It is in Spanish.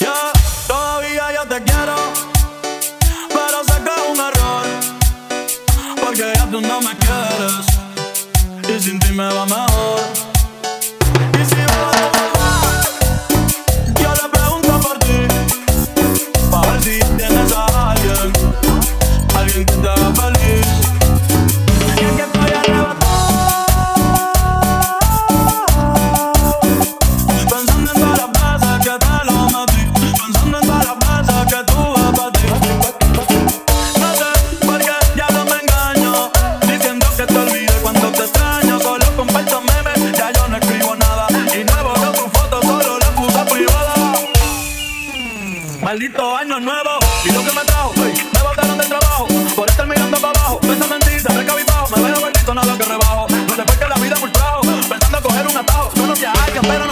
yeah. Todavía yo te quiero, pero sé que es un error, porque ya tú no me quieres y sin ti me va mejor. Maldito año nuevo, y lo que me trajo, me botaron del trabajo, por estar mirando para abajo, pensando en ti, siempre cabibajo, me veo gordito, nada que rebajo, me desperté la vida por trabajo, pensando coger un atajo, yo a alguien, pero no